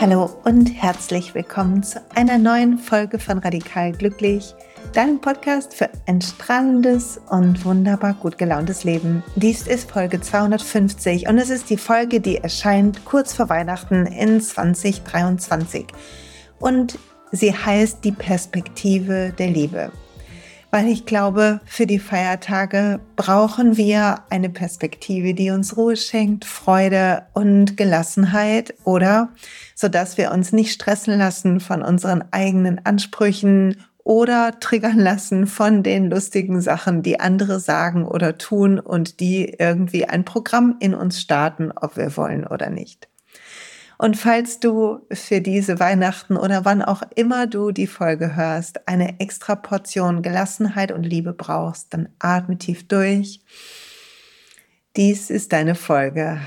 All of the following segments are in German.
Hallo und herzlich willkommen zu einer neuen Folge von Radikal Glücklich, deinem Podcast für ein strahlendes und wunderbar gut gelauntes Leben. Dies ist Folge 250 und es ist die Folge, die erscheint kurz vor Weihnachten in 2023. Und sie heißt die Perspektive der Liebe weil ich glaube, für die Feiertage brauchen wir eine Perspektive, die uns Ruhe schenkt, Freude und Gelassenheit oder so dass wir uns nicht stressen lassen von unseren eigenen Ansprüchen oder triggern lassen von den lustigen Sachen, die andere sagen oder tun und die irgendwie ein Programm in uns starten, ob wir wollen oder nicht. Und falls du für diese Weihnachten oder wann auch immer du die Folge hörst, eine extra Portion Gelassenheit und Liebe brauchst, dann atme tief durch. Dies ist deine Folge.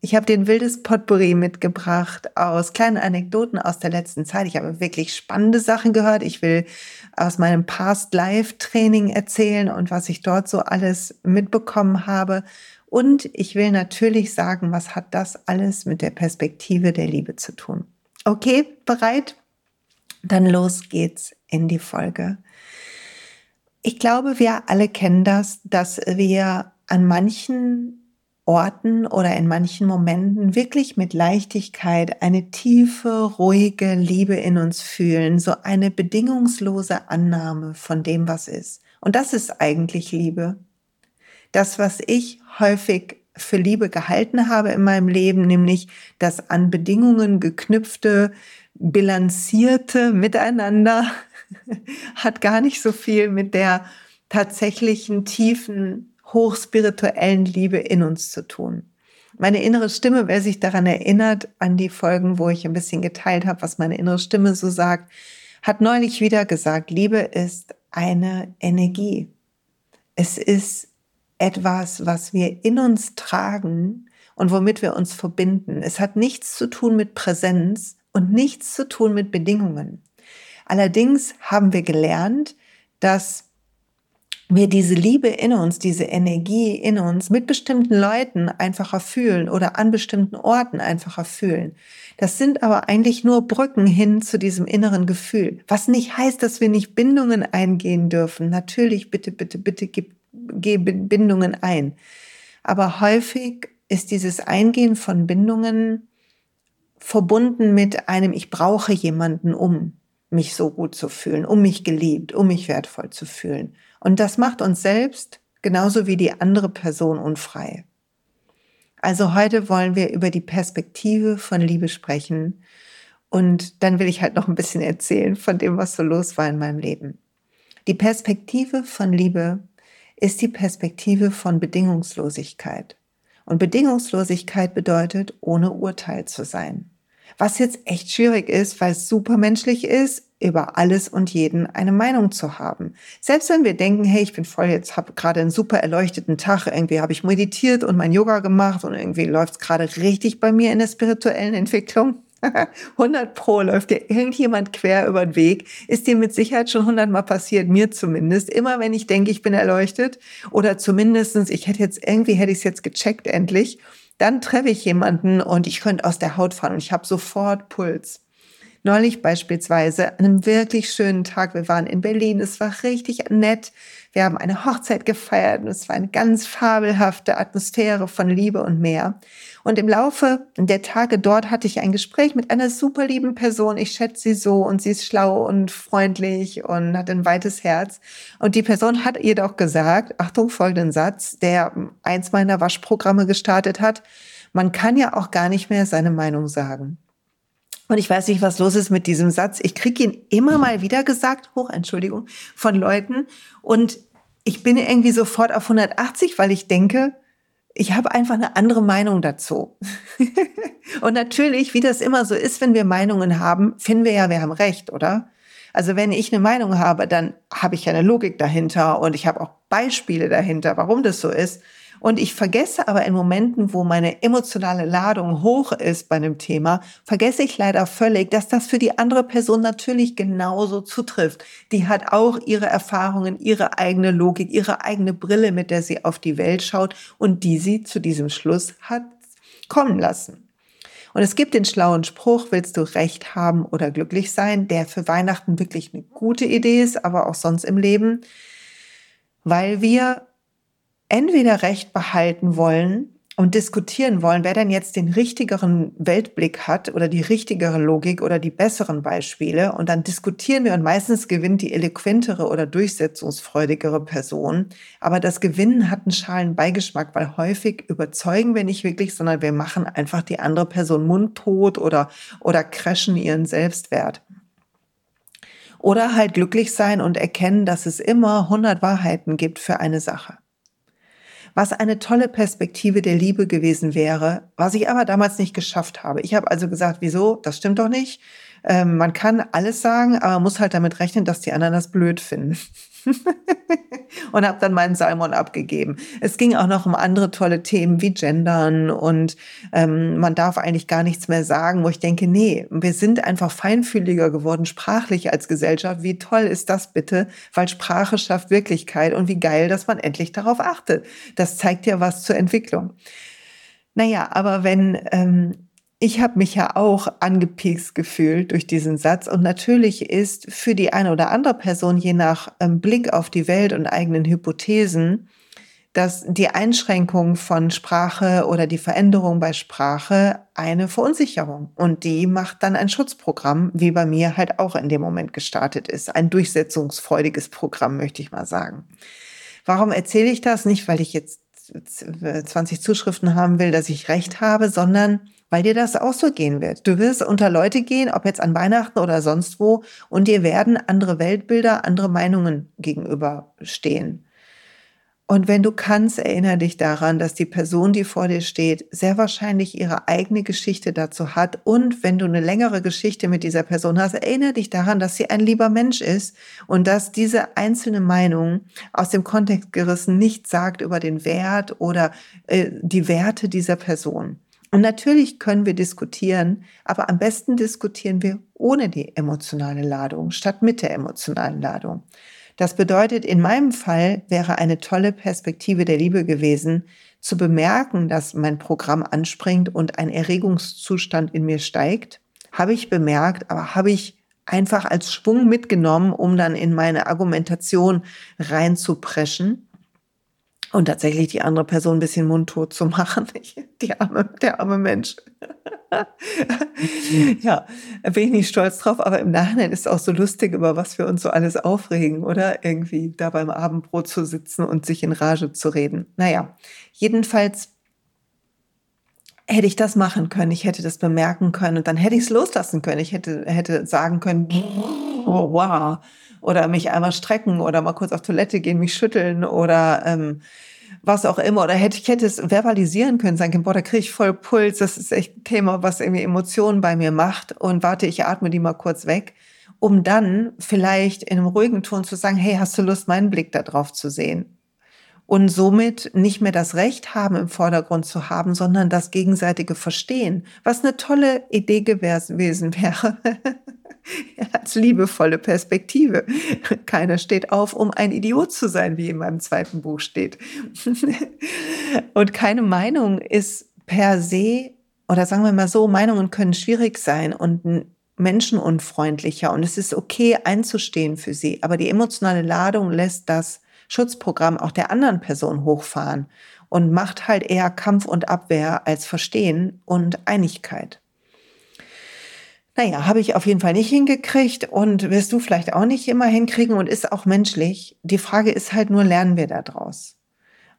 Ich habe den wildes Potpourri mitgebracht aus kleinen Anekdoten aus der letzten Zeit. Ich habe wirklich spannende Sachen gehört. Ich will aus meinem Past Life Training erzählen und was ich dort so alles mitbekommen habe. Und ich will natürlich sagen, was hat das alles mit der Perspektive der Liebe zu tun? Okay, bereit? Dann los geht's in die Folge. Ich glaube, wir alle kennen das, dass wir an manchen Orten oder in manchen Momenten wirklich mit Leichtigkeit eine tiefe, ruhige Liebe in uns fühlen, so eine bedingungslose Annahme von dem, was ist. Und das ist eigentlich Liebe. Das, was ich häufig für Liebe gehalten habe in meinem Leben, nämlich das an Bedingungen geknüpfte, bilanzierte Miteinander, hat gar nicht so viel mit der tatsächlichen tiefen, hochspirituellen Liebe in uns zu tun. Meine innere Stimme, wer sich daran erinnert, an die Folgen, wo ich ein bisschen geteilt habe, was meine innere Stimme so sagt, hat neulich wieder gesagt, Liebe ist eine Energie. Es ist etwas, was wir in uns tragen und womit wir uns verbinden. Es hat nichts zu tun mit Präsenz und nichts zu tun mit Bedingungen. Allerdings haben wir gelernt, dass wir diese Liebe in uns, diese Energie in uns mit bestimmten Leuten einfacher fühlen oder an bestimmten Orten einfacher fühlen. Das sind aber eigentlich nur Brücken hin zu diesem inneren Gefühl. Was nicht heißt, dass wir nicht Bindungen eingehen dürfen. Natürlich, bitte, bitte, bitte gib Bindungen ein. Aber häufig ist dieses Eingehen von Bindungen verbunden mit einem, ich brauche jemanden, um mich so gut zu fühlen, um mich geliebt, um mich wertvoll zu fühlen. Und das macht uns selbst genauso wie die andere Person unfrei. Also heute wollen wir über die Perspektive von Liebe sprechen. Und dann will ich halt noch ein bisschen erzählen von dem, was so los war in meinem Leben. Die Perspektive von Liebe ist die Perspektive von Bedingungslosigkeit. Und Bedingungslosigkeit bedeutet, ohne Urteil zu sein. Was jetzt echt schwierig ist, weil es supermenschlich ist, über alles und jeden eine Meinung zu haben. Selbst wenn wir denken, hey, ich bin voll jetzt, habe gerade einen super erleuchteten Tag, irgendwie habe ich meditiert und mein Yoga gemacht und irgendwie läuft es gerade richtig bei mir in der spirituellen Entwicklung. 100 Pro läuft dir irgendjemand quer über den Weg. Ist dir mit Sicherheit schon 100 Mal passiert, mir zumindest. Immer wenn ich denke, ich bin erleuchtet oder zumindestens, ich hätte jetzt, irgendwie hätte ich es jetzt gecheckt endlich, dann treffe ich jemanden und ich könnte aus der Haut fahren und ich habe sofort Puls. Neulich beispielsweise, an einem wirklich schönen Tag, wir waren in Berlin, es war richtig nett. Wir haben eine Hochzeit gefeiert und es war eine ganz fabelhafte Atmosphäre von Liebe und mehr. Und im Laufe der Tage dort hatte ich ein Gespräch mit einer super lieben Person. Ich schätze sie so und sie ist schlau und freundlich und hat ein weites Herz. Und die Person hat ihr doch gesagt, Achtung, folgenden Satz, der eins meiner Waschprogramme gestartet hat. Man kann ja auch gar nicht mehr seine Meinung sagen. Und ich weiß nicht, was los ist mit diesem Satz. Ich kriege ihn immer mal wieder gesagt, hoch, Entschuldigung, von Leuten. Und ich bin irgendwie sofort auf 180, weil ich denke, ich habe einfach eine andere Meinung dazu. und natürlich, wie das immer so ist, wenn wir Meinungen haben, finden wir ja, wir haben recht, oder? Also wenn ich eine Meinung habe, dann habe ich ja eine Logik dahinter und ich habe auch Beispiele dahinter, warum das so ist. Und ich vergesse aber in Momenten, wo meine emotionale Ladung hoch ist bei einem Thema, vergesse ich leider völlig, dass das für die andere Person natürlich genauso zutrifft. Die hat auch ihre Erfahrungen, ihre eigene Logik, ihre eigene Brille, mit der sie auf die Welt schaut und die sie zu diesem Schluss hat kommen lassen. Und es gibt den schlauen Spruch, willst du Recht haben oder glücklich sein, der für Weihnachten wirklich eine gute Idee ist, aber auch sonst im Leben, weil wir entweder Recht behalten wollen und diskutieren wollen, wer denn jetzt den richtigeren Weltblick hat oder die richtigere Logik oder die besseren Beispiele. Und dann diskutieren wir und meistens gewinnt die eloquentere oder durchsetzungsfreudigere Person. Aber das Gewinnen hat einen schalen Beigeschmack, weil häufig überzeugen wir nicht wirklich, sondern wir machen einfach die andere Person mundtot oder, oder crashen ihren Selbstwert. Oder halt glücklich sein und erkennen, dass es immer 100 Wahrheiten gibt für eine Sache was eine tolle Perspektive der Liebe gewesen wäre, was ich aber damals nicht geschafft habe. Ich habe also gesagt, wieso? Das stimmt doch nicht. Ähm, man kann alles sagen, aber muss halt damit rechnen, dass die anderen das blöd finden. und habe dann meinen Salmon abgegeben. Es ging auch noch um andere tolle Themen wie Gendern und ähm, man darf eigentlich gar nichts mehr sagen, wo ich denke, nee, wir sind einfach feinfühliger geworden, sprachlich als Gesellschaft. Wie toll ist das bitte? Weil Sprache schafft Wirklichkeit und wie geil, dass man endlich darauf achtet. Das zeigt ja was zur Entwicklung. Naja, aber wenn ähm, ich habe mich ja auch angepiekst gefühlt durch diesen Satz. Und natürlich ist für die eine oder andere Person, je nach ähm, Blick auf die Welt und eigenen Hypothesen, dass die Einschränkung von Sprache oder die Veränderung bei Sprache eine Verunsicherung. Und die macht dann ein Schutzprogramm, wie bei mir halt auch in dem Moment gestartet ist. Ein durchsetzungsfreudiges Programm, möchte ich mal sagen. Warum erzähle ich das? Nicht, weil ich jetzt 20 Zuschriften haben will, dass ich recht habe, sondern weil dir das auch so gehen wird. Du wirst unter Leute gehen, ob jetzt an Weihnachten oder sonst wo, und dir werden andere Weltbilder, andere Meinungen gegenüberstehen. Und wenn du kannst, erinnere dich daran, dass die Person, die vor dir steht, sehr wahrscheinlich ihre eigene Geschichte dazu hat. Und wenn du eine längere Geschichte mit dieser Person hast, erinnere dich daran, dass sie ein lieber Mensch ist und dass diese einzelne Meinung aus dem Kontext gerissen nichts sagt über den Wert oder äh, die Werte dieser Person. Und natürlich können wir diskutieren, aber am besten diskutieren wir ohne die emotionale Ladung statt mit der emotionalen Ladung. Das bedeutet, in meinem Fall wäre eine tolle Perspektive der Liebe gewesen, zu bemerken, dass mein Programm anspringt und ein Erregungszustand in mir steigt. Habe ich bemerkt, aber habe ich einfach als Schwung mitgenommen, um dann in meine Argumentation reinzupreschen und tatsächlich die andere Person ein bisschen mundtot zu machen. Die arme, der arme Mensch. ja, bin ich nicht stolz drauf, aber im Nachhinein ist es auch so lustig, über was wir uns so alles aufregen, oder? Irgendwie da beim Abendbrot zu sitzen und sich in Rage zu reden. Naja, jedenfalls hätte ich das machen können, ich hätte das bemerken können und dann hätte ich es loslassen können. Ich hätte, hätte sagen können, oh, wow, oder mich einmal strecken oder mal kurz auf Toilette gehen, mich schütteln oder ähm, was auch immer. Oder hätte ich hätte es verbalisieren können, sagen, boah, da kriege ich voll Puls, das ist echt ein Thema, was irgendwie Emotionen bei mir macht. Und warte, ich atme die mal kurz weg, um dann vielleicht in einem ruhigen Ton zu sagen, hey, hast du Lust, meinen Blick da drauf zu sehen? Und somit nicht mehr das Recht haben, im Vordergrund zu haben, sondern das gegenseitige Verstehen, was eine tolle Idee gewesen wäre. als liebevolle Perspektive. Keiner steht auf, um ein Idiot zu sein, wie in meinem zweiten Buch steht. Und keine Meinung ist per se, oder sagen wir mal so, Meinungen können schwierig sein und menschenunfreundlicher und es ist okay einzustehen für sie, aber die emotionale Ladung lässt das Schutzprogramm auch der anderen Person hochfahren und macht halt eher Kampf und Abwehr als Verstehen und Einigkeit. Naja, habe ich auf jeden Fall nicht hingekriegt und wirst du vielleicht auch nicht immer hinkriegen und ist auch menschlich. Die Frage ist halt nur, lernen wir daraus?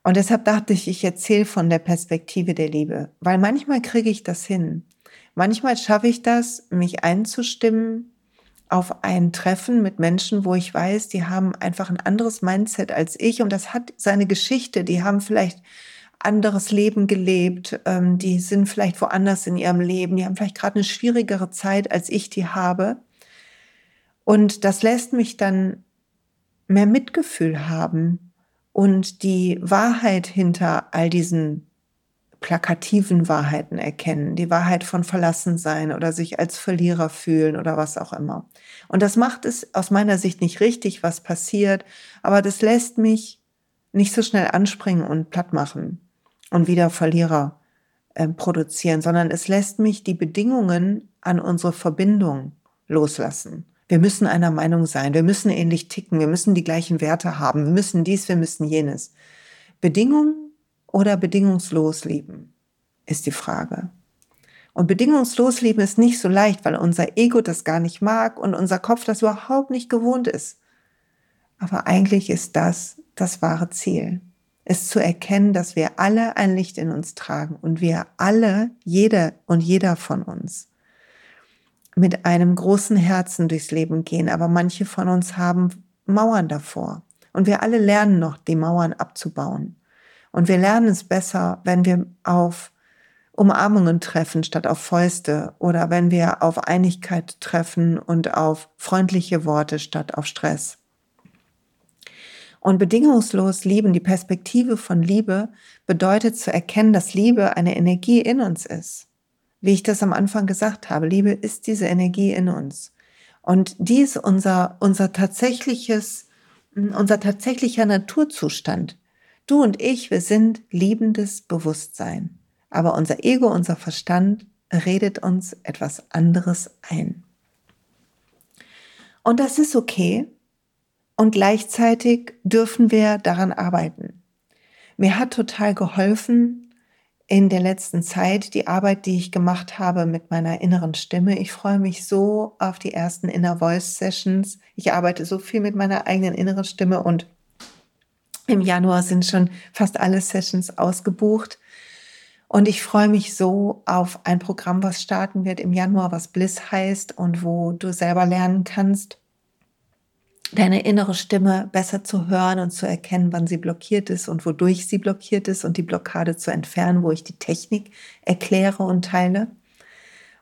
Und deshalb dachte ich, ich erzähle von der Perspektive der Liebe, weil manchmal kriege ich das hin. Manchmal schaffe ich das, mich einzustimmen auf ein Treffen mit Menschen, wo ich weiß, die haben einfach ein anderes Mindset als ich und das hat seine Geschichte. Die haben vielleicht anderes Leben gelebt, ähm, die sind vielleicht woanders in ihrem Leben, die haben vielleicht gerade eine schwierigere Zeit, als ich die habe. Und das lässt mich dann mehr Mitgefühl haben und die Wahrheit hinter all diesen plakativen Wahrheiten erkennen, die Wahrheit von Verlassensein oder sich als Verlierer fühlen oder was auch immer. Und das macht es aus meiner Sicht nicht richtig, was passiert, aber das lässt mich nicht so schnell anspringen und platt machen und wieder Verlierer äh, produzieren, sondern es lässt mich die Bedingungen an unsere Verbindung loslassen. Wir müssen einer Meinung sein, wir müssen ähnlich ticken, wir müssen die gleichen Werte haben, wir müssen dies, wir müssen jenes. Bedingungen oder bedingungslos lieben, ist die Frage. Und bedingungslos lieben ist nicht so leicht, weil unser Ego das gar nicht mag und unser Kopf das überhaupt nicht gewohnt ist. Aber eigentlich ist das das wahre Ziel. Es zu erkennen, dass wir alle ein Licht in uns tragen und wir alle, jede und jeder von uns, mit einem großen Herzen durchs Leben gehen. Aber manche von uns haben Mauern davor. Und wir alle lernen noch, die Mauern abzubauen. Und wir lernen es besser, wenn wir auf Umarmungen treffen statt auf Fäuste oder wenn wir auf Einigkeit treffen und auf freundliche Worte statt auf Stress. Und bedingungslos lieben, die Perspektive von Liebe bedeutet zu erkennen, dass Liebe eine Energie in uns ist. Wie ich das am Anfang gesagt habe, Liebe ist diese Energie in uns. Und die ist unser, unser tatsächliches, unser tatsächlicher Naturzustand. Du und ich, wir sind liebendes Bewusstsein. Aber unser Ego, unser Verstand redet uns etwas anderes ein. Und das ist okay. Und gleichzeitig dürfen wir daran arbeiten. Mir hat total geholfen in der letzten Zeit die Arbeit, die ich gemacht habe mit meiner inneren Stimme. Ich freue mich so auf die ersten Inner Voice Sessions. Ich arbeite so viel mit meiner eigenen inneren Stimme und im Januar sind schon fast alle Sessions ausgebucht. Und ich freue mich so auf ein Programm, was starten wird im Januar, was Bliss heißt und wo du selber lernen kannst, deine innere Stimme besser zu hören und zu erkennen, wann sie blockiert ist und wodurch sie blockiert ist und die Blockade zu entfernen, wo ich die Technik erkläre und teile.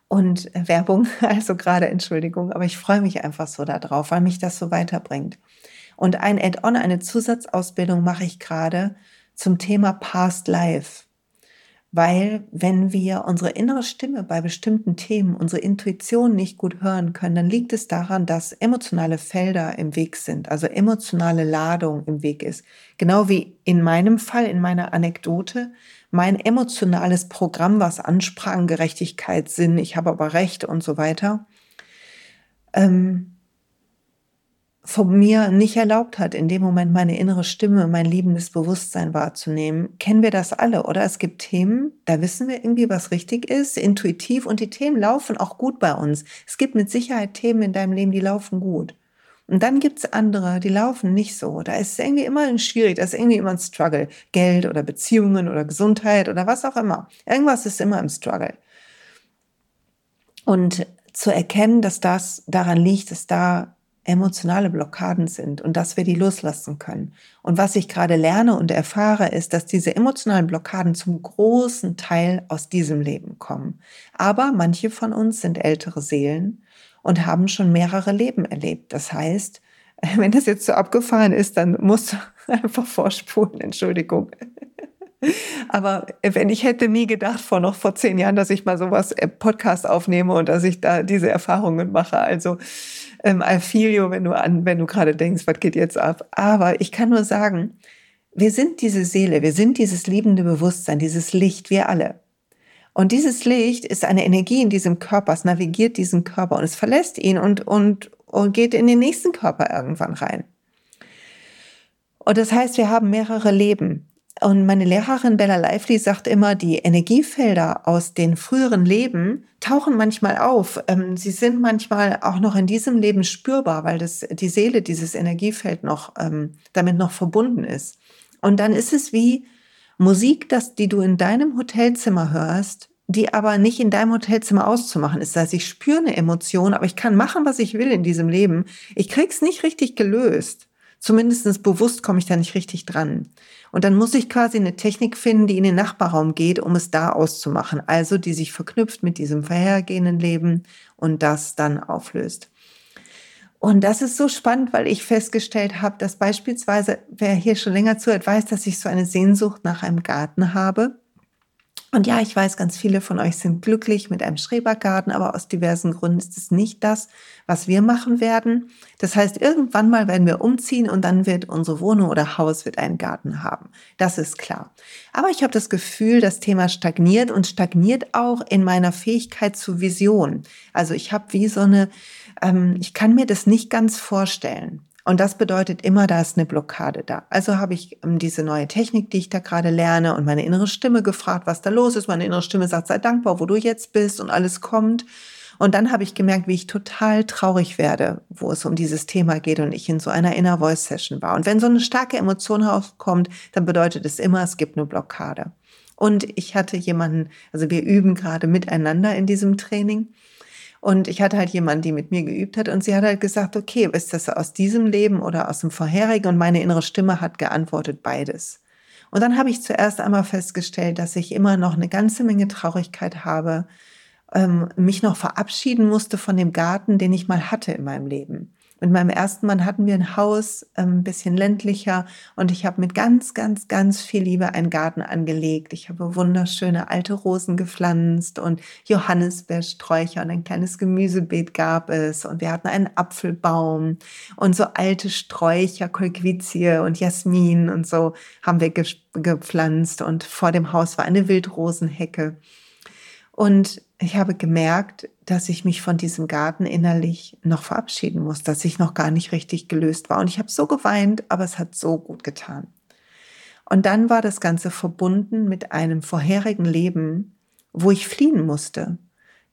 Und Werbung, also gerade Entschuldigung, aber ich freue mich einfach so darauf, weil mich das so weiterbringt. Und ein Add-on, eine Zusatzausbildung mache ich gerade zum Thema Past Life. Weil wenn wir unsere innere Stimme bei bestimmten Themen, unsere Intuition nicht gut hören können, dann liegt es daran, dass emotionale Felder im Weg sind, also emotionale Ladung im Weg ist. Genau wie in meinem Fall, in meiner Anekdote, mein emotionales Programm, was ansprang, Gerechtigkeit, Sinn, ich habe aber Recht und so weiter. Ähm, von mir nicht erlaubt hat, in dem Moment meine innere Stimme, mein liebendes Bewusstsein wahrzunehmen, kennen wir das alle, oder? Es gibt Themen, da wissen wir irgendwie, was richtig ist, intuitiv, und die Themen laufen auch gut bei uns. Es gibt mit Sicherheit Themen in deinem Leben, die laufen gut. Und dann gibt's andere, die laufen nicht so. Da ist irgendwie immer ein schwierig, da ist irgendwie immer ein Struggle. Geld oder Beziehungen oder Gesundheit oder was auch immer. Irgendwas ist immer im Struggle. Und zu erkennen, dass das daran liegt, dass da emotionale Blockaden sind und dass wir die loslassen können. Und was ich gerade lerne und erfahre, ist, dass diese emotionalen Blockaden zum großen Teil aus diesem Leben kommen. Aber manche von uns sind ältere Seelen und haben schon mehrere Leben erlebt. Das heißt, wenn das jetzt so abgefahren ist, dann musst du einfach vorspulen, Entschuldigung. Aber wenn ich hätte nie gedacht, vor noch vor zehn Jahren, dass ich mal sowas Podcast aufnehme und dass ich da diese Erfahrungen mache. Also ähm, you, wenn du an, wenn du gerade denkst, was geht jetzt ab. Aber ich kann nur sagen, wir sind diese Seele, wir sind dieses liebende Bewusstsein, dieses Licht, wir alle. Und dieses Licht ist eine Energie in diesem Körper, es navigiert diesen Körper und es verlässt ihn und, und, und geht in den nächsten Körper irgendwann rein. Und das heißt, wir haben mehrere Leben. Und meine Lehrerin Bella Lively sagt immer, die Energiefelder aus den früheren Leben tauchen manchmal auf. Ähm, sie sind manchmal auch noch in diesem Leben spürbar, weil das, die Seele dieses Energiefeld noch, ähm, damit noch verbunden ist. Und dann ist es wie Musik, das, die du in deinem Hotelzimmer hörst, die aber nicht in deinem Hotelzimmer auszumachen ist. Das heißt, ich spüre eine Emotion, aber ich kann machen, was ich will in diesem Leben. Ich krieg's nicht richtig gelöst. Zumindest bewusst komme ich da nicht richtig dran. Und dann muss ich quasi eine Technik finden, die in den Nachbarraum geht, um es da auszumachen. Also die sich verknüpft mit diesem vorhergehenden Leben und das dann auflöst. Und das ist so spannend, weil ich festgestellt habe, dass beispielsweise, wer hier schon länger zuhört, weiß, dass ich so eine Sehnsucht nach einem Garten habe. Und ja, ich weiß, ganz viele von euch sind glücklich mit einem Schrebergarten, aber aus diversen Gründen ist es nicht das, was wir machen werden. Das heißt, irgendwann mal werden wir umziehen und dann wird unsere Wohnung oder Haus wird einen Garten haben. Das ist klar. Aber ich habe das Gefühl, das Thema stagniert und stagniert auch in meiner Fähigkeit zur Vision. Also ich habe wie so eine, ähm, ich kann mir das nicht ganz vorstellen. Und das bedeutet immer, da ist eine Blockade da. Also habe ich ähm, diese neue Technik, die ich da gerade lerne und meine innere Stimme gefragt, was da los ist. Meine innere Stimme sagt, sei dankbar, wo du jetzt bist und alles kommt. Und dann habe ich gemerkt, wie ich total traurig werde, wo es um dieses Thema geht und ich in so einer Inner Voice Session war. Und wenn so eine starke Emotion aufkommt, dann bedeutet es immer, es gibt eine Blockade. Und ich hatte jemanden, also wir üben gerade miteinander in diesem Training. Und ich hatte halt jemanden, die mit mir geübt hat und sie hat halt gesagt, okay, ist das aus diesem Leben oder aus dem vorherigen? Und meine innere Stimme hat geantwortet, beides. Und dann habe ich zuerst einmal festgestellt, dass ich immer noch eine ganze Menge Traurigkeit habe, ähm, mich noch verabschieden musste von dem Garten, den ich mal hatte in meinem Leben. Mit meinem ersten Mann hatten wir ein Haus, ähm, ein bisschen ländlicher und ich habe mit ganz, ganz, ganz viel Liebe einen Garten angelegt. Ich habe wunderschöne alte Rosen gepflanzt und Johannisbeersträucher und ein kleines Gemüsebeet gab es und wir hatten einen Apfelbaum und so alte Sträucher, Kolquizie und Jasmin und so haben wir gepflanzt und vor dem Haus war eine Wildrosenhecke. Und ich habe gemerkt, dass ich mich von diesem Garten innerlich noch verabschieden muss, dass ich noch gar nicht richtig gelöst war. Und ich habe so geweint, aber es hat so gut getan. Und dann war das Ganze verbunden mit einem vorherigen Leben, wo ich fliehen musste.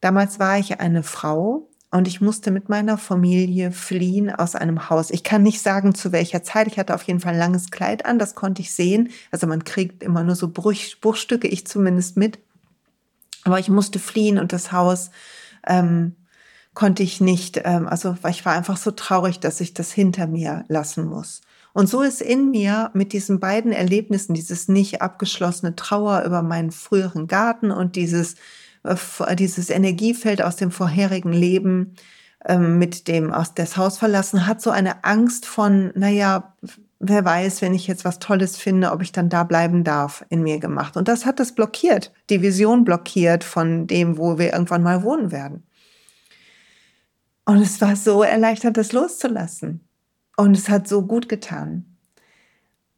Damals war ich eine Frau und ich musste mit meiner Familie fliehen aus einem Haus. Ich kann nicht sagen, zu welcher Zeit. Ich hatte auf jeden Fall ein langes Kleid an, das konnte ich sehen. Also man kriegt immer nur so Bruchstücke, ich zumindest mit. Aber ich musste fliehen und das Haus ähm, konnte ich nicht, ähm, also ich war einfach so traurig, dass ich das hinter mir lassen muss. Und so ist in mir mit diesen beiden Erlebnissen, dieses nicht abgeschlossene Trauer über meinen früheren Garten und dieses, äh, dieses Energiefeld aus dem vorherigen Leben, ähm, mit dem aus das Haus verlassen, hat so eine Angst von, naja, wer weiß, wenn ich jetzt was Tolles finde, ob ich dann da bleiben darf, in mir gemacht. Und das hat das blockiert, die Vision blockiert von dem, wo wir irgendwann mal wohnen werden. Und es war so erleichtert, das loszulassen. Und es hat so gut getan.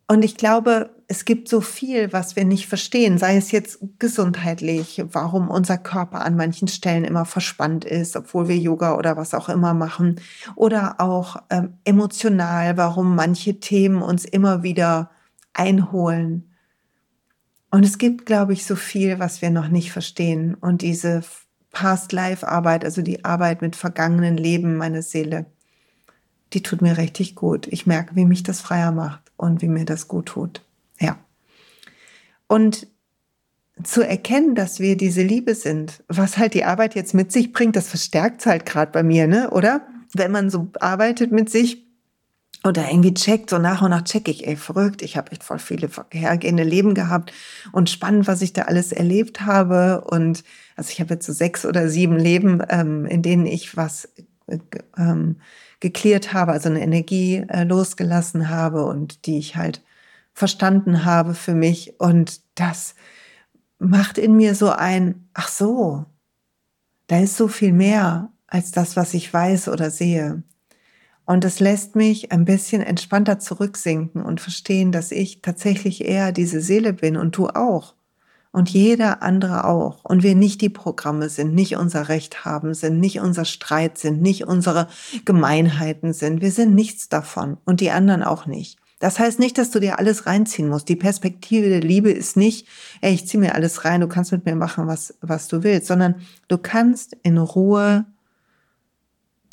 Und ich glaube, es gibt so viel, was wir nicht verstehen, sei es jetzt gesundheitlich, warum unser Körper an manchen Stellen immer verspannt ist, obwohl wir Yoga oder was auch immer machen, oder auch ähm, emotional, warum manche Themen uns immer wieder einholen. Und es gibt, glaube ich, so viel, was wir noch nicht verstehen. Und diese Past-Life-Arbeit, also die Arbeit mit vergangenen Leben meiner Seele, die tut mir richtig gut. Ich merke, wie mich das freier macht und wie mir das gut tut. Ja. Und zu erkennen, dass wir diese Liebe sind, was halt die Arbeit jetzt mit sich bringt, das verstärkt halt gerade bei mir, ne? Oder? Wenn man so arbeitet mit sich oder irgendwie checkt, so nach und nach check ich, ey, verrückt, ich habe echt voll viele vorhergehende Leben gehabt und spannend, was ich da alles erlebt habe. Und also ich habe jetzt so sechs oder sieben Leben, ähm, in denen ich was äh, ähm, geklärt habe, also eine Energie äh, losgelassen habe und die ich halt verstanden habe für mich. Und das macht in mir so ein, ach so, da ist so viel mehr als das, was ich weiß oder sehe. Und das lässt mich ein bisschen entspannter zurücksinken und verstehen, dass ich tatsächlich eher diese Seele bin und du auch. Und jeder andere auch. Und wir nicht die Programme sind, nicht unser Recht haben sind, nicht unser Streit sind, nicht unsere Gemeinheiten sind. Wir sind nichts davon und die anderen auch nicht. Das heißt nicht, dass du dir alles reinziehen musst. Die Perspektive der Liebe ist nicht, ey, ich zieh mir alles rein, du kannst mit mir machen, was, was du willst, sondern du kannst in Ruhe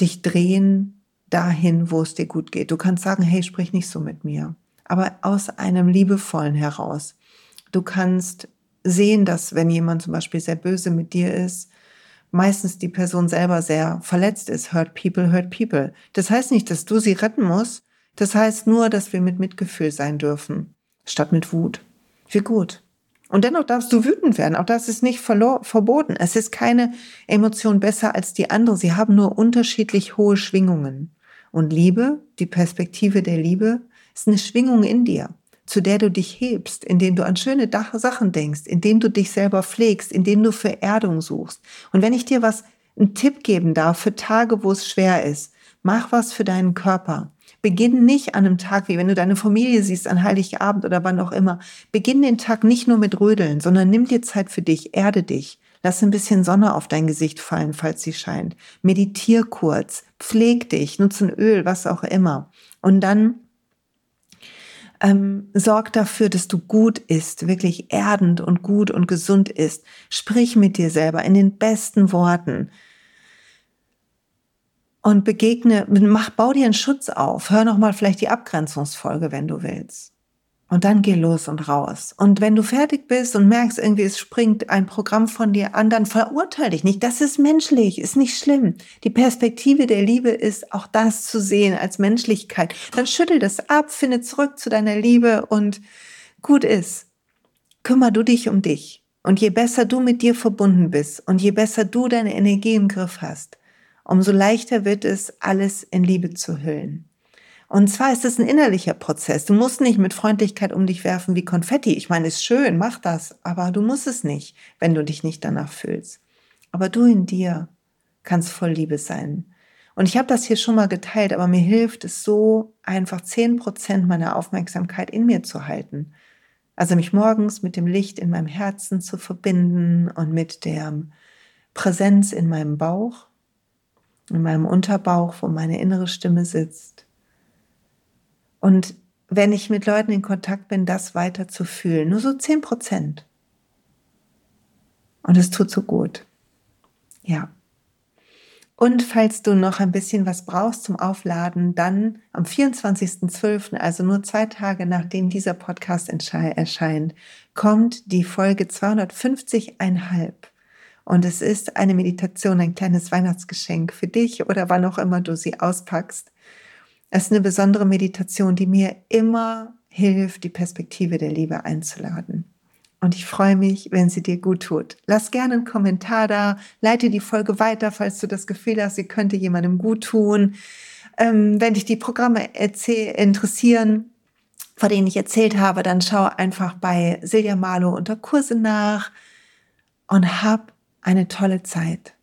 dich drehen dahin, wo es dir gut geht. Du kannst sagen, hey, sprich nicht so mit mir, aber aus einem liebevollen heraus. Du kannst sehen, dass wenn jemand zum Beispiel sehr böse mit dir ist, meistens die Person selber sehr verletzt ist. Hurt people, hurt people. Das heißt nicht, dass du sie retten musst, das heißt nur, dass wir mit Mitgefühl sein dürfen, statt mit Wut. Wie gut. Und dennoch darfst du wütend werden. Auch das ist nicht verboten. Es ist keine Emotion besser als die andere. Sie haben nur unterschiedlich hohe Schwingungen. Und Liebe, die Perspektive der Liebe, ist eine Schwingung in dir, zu der du dich hebst, indem du an schöne Sachen denkst, indem du dich selber pflegst, indem du für Erdung suchst. Und wenn ich dir was, einen Tipp geben darf für Tage, wo es schwer ist, mach was für deinen Körper. Beginn nicht an einem Tag, wie wenn du deine Familie siehst, an Heiligabend oder wann auch immer. Beginn den Tag nicht nur mit Rödeln, sondern nimm dir Zeit für dich, erde dich. Lass ein bisschen Sonne auf dein Gesicht fallen, falls sie scheint. Meditier kurz, pfleg dich, nutze ein Öl, was auch immer. Und dann ähm, sorg dafür, dass du gut isst, wirklich erdend und gut und gesund isst. Sprich mit dir selber in den besten Worten und begegne, mach, bau dir einen Schutz auf. Hör noch mal vielleicht die Abgrenzungsfolge, wenn du willst. Und dann geh los und raus. Und wenn du fertig bist und merkst, irgendwie es springt ein Programm von dir an, dann verurteile dich nicht. Das ist menschlich, ist nicht schlimm. Die Perspektive der Liebe ist auch das zu sehen als Menschlichkeit. Dann schüttel das ab, finde zurück zu deiner Liebe und gut ist. Kümmer du dich um dich. Und je besser du mit dir verbunden bist und je besser du deine Energie im Griff hast, umso leichter wird es, alles in Liebe zu hüllen. Und zwar ist es ein innerlicher Prozess. Du musst nicht mit Freundlichkeit um dich werfen wie Konfetti. Ich meine, ist schön, mach das, aber du musst es nicht, wenn du dich nicht danach fühlst. Aber du in dir kannst voll Liebe sein. Und ich habe das hier schon mal geteilt, aber mir hilft es so, einfach zehn Prozent meiner Aufmerksamkeit in mir zu halten. Also mich morgens mit dem Licht in meinem Herzen zu verbinden und mit der Präsenz in meinem Bauch in meinem Unterbauch, wo meine innere Stimme sitzt. Und wenn ich mit Leuten in Kontakt bin, das weiter zu fühlen, nur so zehn Prozent. Und es tut so gut. Ja. Und falls du noch ein bisschen was brauchst zum Aufladen, dann am 24.12., also nur zwei Tage nachdem dieser Podcast erscheint, kommt die Folge 250,5 und es ist eine Meditation, ein kleines Weihnachtsgeschenk für dich oder wann auch immer du sie auspackst. Es ist eine besondere Meditation, die mir immer hilft, die Perspektive der Liebe einzuladen. Und ich freue mich, wenn sie dir gut tut. Lass gerne einen Kommentar da, leite die Folge weiter, falls du das Gefühl hast, sie könnte jemandem gut tun. Ähm, wenn dich die Programme interessieren, von denen ich erzählt habe, dann schau einfach bei Silja Malo unter Kurse nach und hab eine tolle Zeit.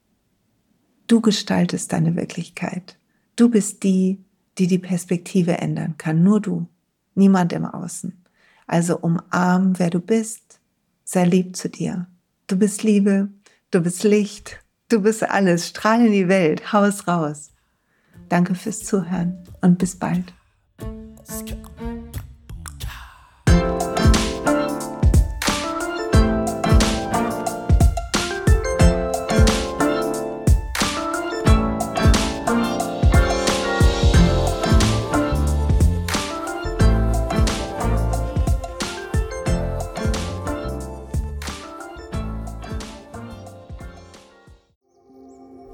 Du gestaltest deine Wirklichkeit. Du bist die, die die Perspektive ändern kann. Nur du. Niemand im Außen. Also umarm, wer du bist. Sei lieb zu dir. Du bist Liebe. Du bist Licht. Du bist alles. Strahl in die Welt. Haus raus. Danke fürs Zuhören und bis bald.